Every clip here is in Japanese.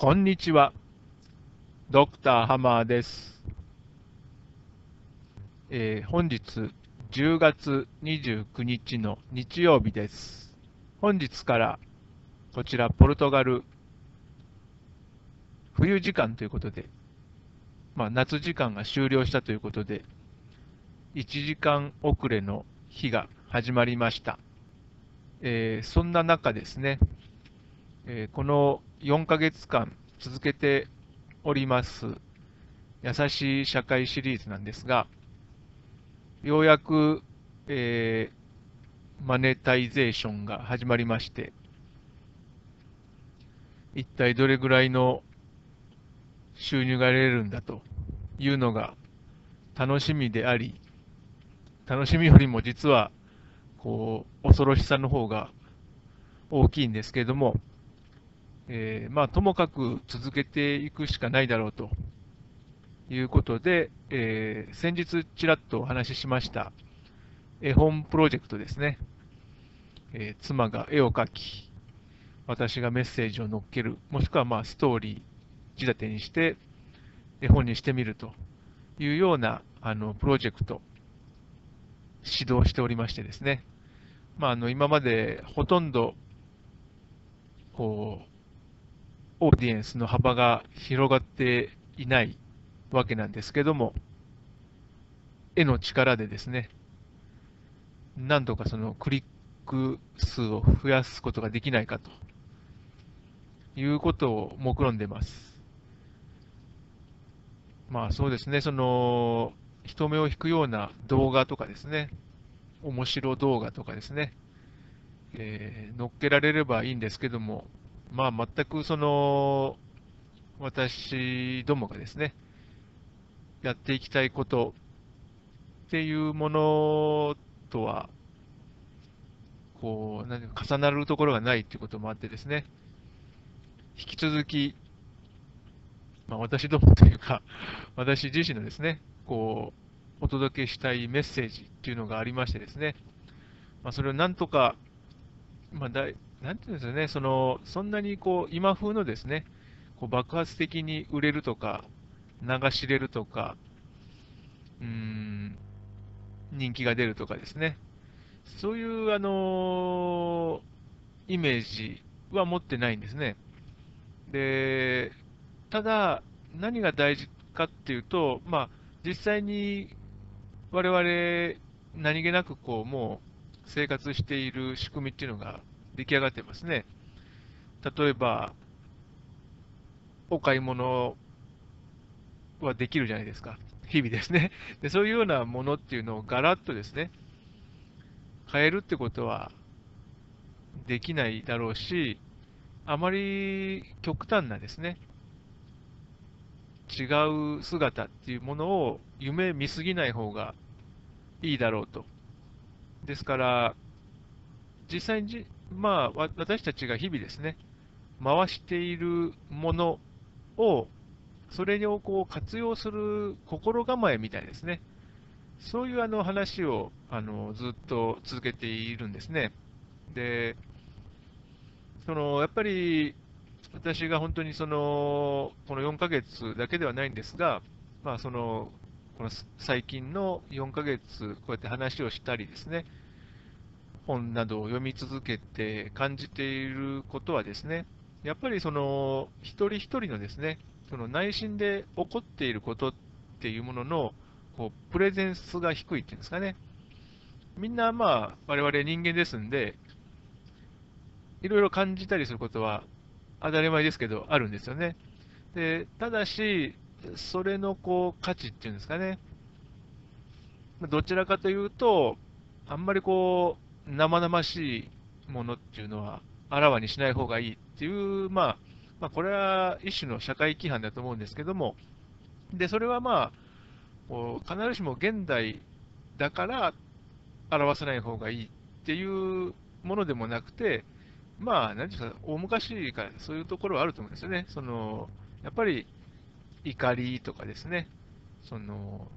こんにちは。ドクターハマーです。えー本日10月29日の日曜日です。本日からこちらポルトガル冬時間ということで、まあ、夏時間が終了したということで、1時間遅れの日が始まりました。えーそんな中ですね、えーこの4ヶ月間続けております、優しい社会シリーズなんですが、ようやく、えーマネタイゼーションが始まりまして、一体どれぐらいの収入が得られるんだというのが楽しみであり、楽しみよりも実は、こう、恐ろしさの方が大きいんですけれども、えーまあ、ともかく続けていくしかないだろうということで、えー先日ちらっとお話ししました絵本プロジェクトですね。えー妻が絵を描き、私がメッセージを載っける、もしくはまあストーリー仕立てにして絵本にしてみるというようなあのプロジェクト、指導しておりましてですね。まあ、あの今までほとんどこうオーディエンスの幅が広がっていないわけなんですけども、絵の力でですね、何度かそのクリック数を増やすことができないかということを目論んでます。まあそうですね、その人目を引くような動画とかですね、面白動画とかですね、えー乗っけられればいいんですけども、まあ全くその私どもがですね、やっていきたいことっていうものとは、こう、何か重なるところがないということもあってですね、引き続き、まあ、私どもというか、私自身のですね、こう、お届けしたいメッセージっていうのがありましてですね、まあ、それをなんとか、まあ、なんていうんですかね、その、そんなにこう、今風のですね、こう爆発的に売れるとか、流し入れるとか、うん、人気が出るとかですね、そういう、あのイメージは持ってないんですね。で、ただ、何が大事かっていうと、まあ、実際に我々、何気なくこう、もう生活している仕組みっていうのが出来上がってますね。例えば、お買い物はできるじゃないですか。日々ですね。で、そういうようなものっていうのをガラッとですね、変えるってことはできないだろうし、あまり極端なですね、違う姿っていうものを夢見すぎない方がいいだろうと。ですから、実際に、まあ、私たちが日々ですね、回しているものを、それをこう活用する心構えみたいですね。そういうあの話をあのずっと続けているんですね。で、そのやっぱり私が本当にそのこの4ヶ月だけではないんですが、まあ、そのこの最近の4ヶ月、こうやって話をしたりですね、本などを読み続けて感じていることはですね、やっぱりその一人一人のですね、その内心で起こっていることっていうもののこうプレゼンスが低いっていうんですかね。みんなまあ我々人間ですんで、いろいろ感じたりすることは当たり前ですけど、あるんですよね。で、ただし、それのこう価値っていうんですかね。どちらかというと、あんまりこう、生々しいものっていうのは、あらわにしない方がいいっていう、まあ、まあ、これは一種の社会規範だと思うんですけども、で、それはまあ、こう必ずしも現代だから表さない方がいいっていうものでもなくて、まあ、なんていうか、大昔からそういうところはあると思うんですよね。その、やっぱり怒りとかですね、その、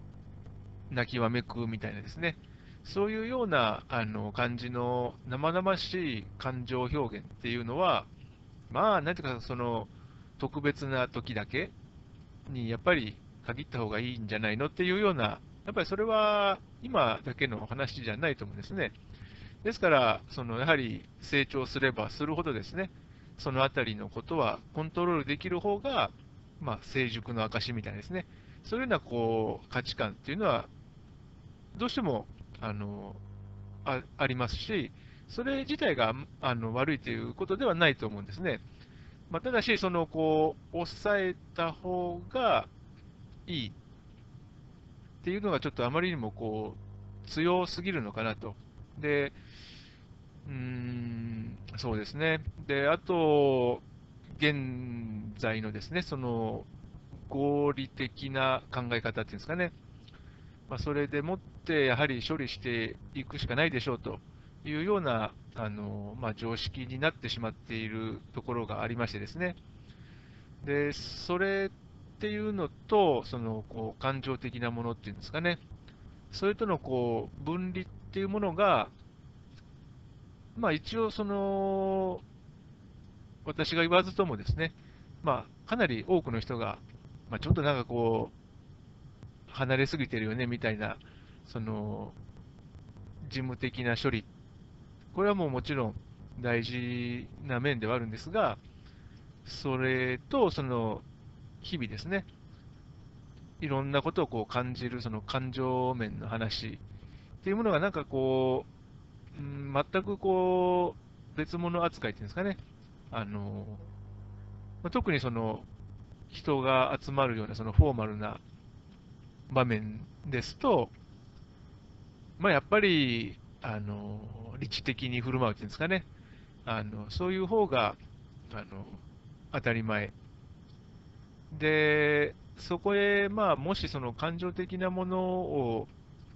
泣きわめくみたいなですね、そういうようなあの感じの生々しい感情表現っていうのは、まあ、なんていうか、その、特別な時だけにやっぱり限った方がいいんじゃないのっていうような、やっぱりそれは今だけの話じゃないと思うんですね。ですから、そのやはり成長すればするほどですね、そのあたりのことはコントロールできる方が、まあ、成熟の証みたいですね。そういうようなこう価値観っていうのは、どうしてもあのあありますし、それ自体があの悪いということではないと思うんですね。まあ、ただし、そのこう抑えた方がいいっていうのがちょっとあまりにもこう強すぎるのかなと。で、うーん、そうですね。で、あと、現在のですね、その合理的な考え方っていうんですかね。まあ、それでもってやはり処理していくしかないでしょうというようなあの、まあ、常識になってしまっているところがありましてですね。で、それっていうのと、そのこう感情的なものっていうんですかね。それとのこう分離っていうものが、まあ一応その、私が言わずともですね、まあかなり多くの人が、まあちょっとなんかこう、離れすぎてるよねみたいな、その、事務的な処理、これはもうもちろん大事な面ではあるんですが、それと、その、日々ですね、いろんなことをこう感じる、その感情面の話。っていうものがなんかこう、うん、全くこう、別物扱いっていうんですかね、あの、ま、特にその、人が集まるようなそのフォーマルな場面ですと、まあ、やっぱり、あの、理知的に振る舞うっていうんですかね、あの、そういう方が、あの、当たり前。で、そこへ、まあ、もしその感情的なものを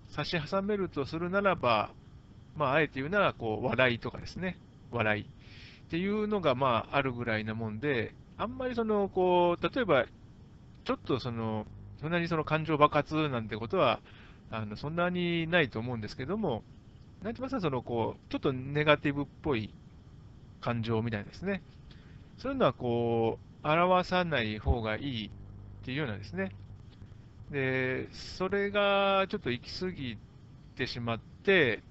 差し挟めるとするならば、まあ、あえて言うなら、こう、笑いとかですね、笑い。っていうのが、まあ、あるぐらいなもんで、あんまりその、こう、例えば、ちょっとその、そんなにその感情爆発なんてことは、あのそんなにないと思うんですけども、なんて言いますか、その、こう、ちょっとネガティブっぽい感情みたいですね。そういうのは、こう、表さない方がいいっていうようなですね。で、それがちょっと行き過ぎてしまって、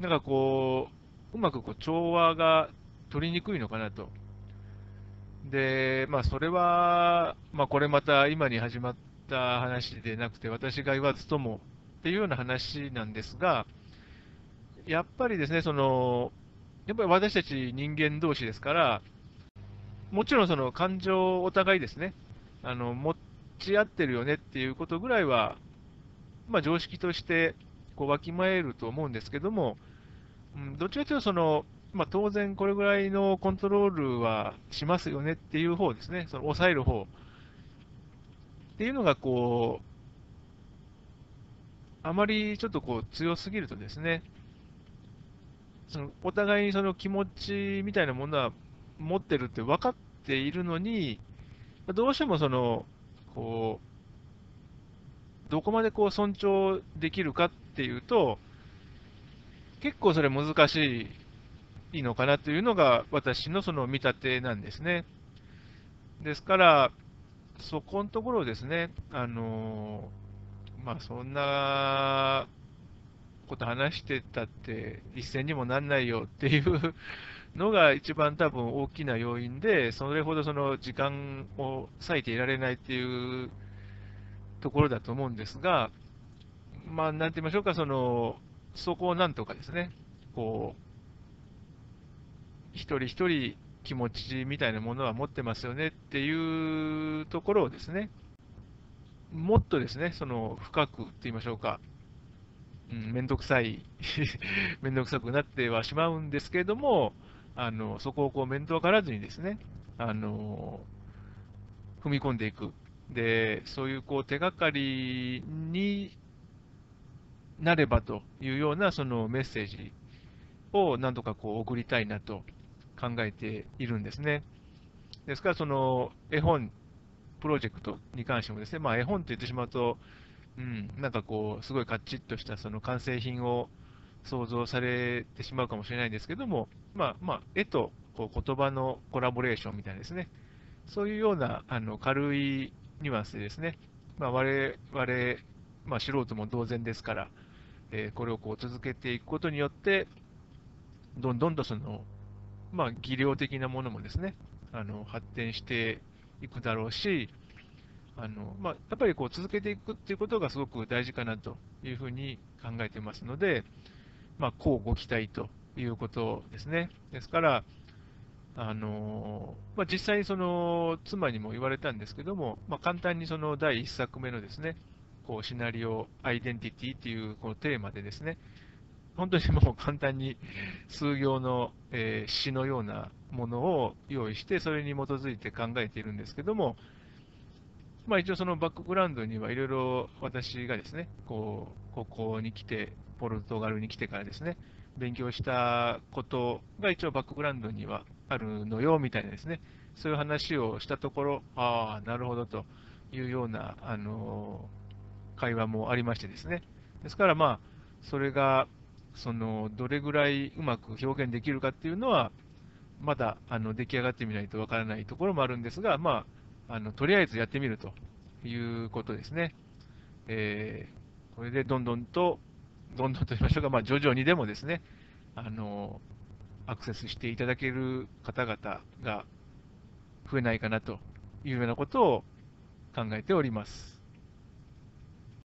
なんかこう、うまくこう調和が取りにくいのかなと。で、まあ、それは、まあ、これまた今に始まった話でなくて、私が言わずともっていうような話なんですが、やっぱりですね、その、やっぱり私たち人間同士ですから、もちろんその感情をお互いですね、あの持ち合ってるよねっていうことぐらいは、まあ、常識としてこうわきまえると思うんですけども、うん、どっちかというとその、まあ、当然これぐらいのコントロールはしますよねっていう方ですね、その抑える方。っていうのがこう、あまりちょっとこう強すぎるとですね、そのお互いにその気持ちみたいなものは持ってるって分かっているのに、どうしてもその、こう、どこまでこう尊重できるかっていうと、結構それ難しいのかなというのが私のその見立てなんですね。ですから、そこのところですね、あのまあそんなこと話してたって一銭にもなんないよっていうのが一番多分大きな要因で、それほどその時間を割いていられないっていうところだと思うんですが、まあ、なんて言いましょうか、その、そこをなんとかですね、こう、一人一人気持ちみたいなものは持ってますよねっていうところをですね、もっとですね、その深くって言いましょうか、うん、めんどくさいめんどくさくなってはしまうんですけれども、あのそこをこう面倒がらずにですね、あの踏み込んでいく。で、そういうこう手がかりになればというようなそのメッセージを何とかこう送りたいなと考えているんですね。ですから、その絵本プロジェクトに関してもですね、まあ、絵本と言ってしまうと、うん、なんかこう、すごいカッチッとしたその完成品を想像されてしまうかもしれないんですけども、まあ、まあ、絵とこう言葉のコラボレーションみたいなですね、そういうようなあの軽いニュアンスでですね、まあ、我々、まあ、素人も同然ですから、えー、これをこう続けていくことによって、どんどんとその、まあ、技量的なものもですね、あの発展していくだろうし、あのまあ、やっぱりこう続けていくっていうことがすごく大事かなというふうに考えてますので、まあ、こうご期待ということですね。ですから、あのまあ、実際にその妻にも言われたんですけども、まあ、簡単にその第1作目のですね、こうシナリオ、アイデンティティっていうこのテーマでですね、本当にもう簡単に数行の、えー、詩のようなものを用意して、それに基づいて考えているんですけども、まあ、一応そのバックグラウンドにはいろいろ私がですね、こう、ここに来て、ポルトガルに来てからですね、勉強したことが一応バックグラウンドにはあるのよ、みたいなですね、そういう話をしたところ、ああ、なるほどというような、あの会話もありましてですね。ですからまあ、それが、その、どれぐらいうまく表現できるかっていうのは、まだあの出来上がってみないとわからないところもあるんですが、まあ、あのとりあえずやってみるということですね。えー、これでどんどんと、どんどんと言いましょうか、まあ、徐々にでもですね、あのアクセスしていただける方々が増えないかなというようなことを考えております。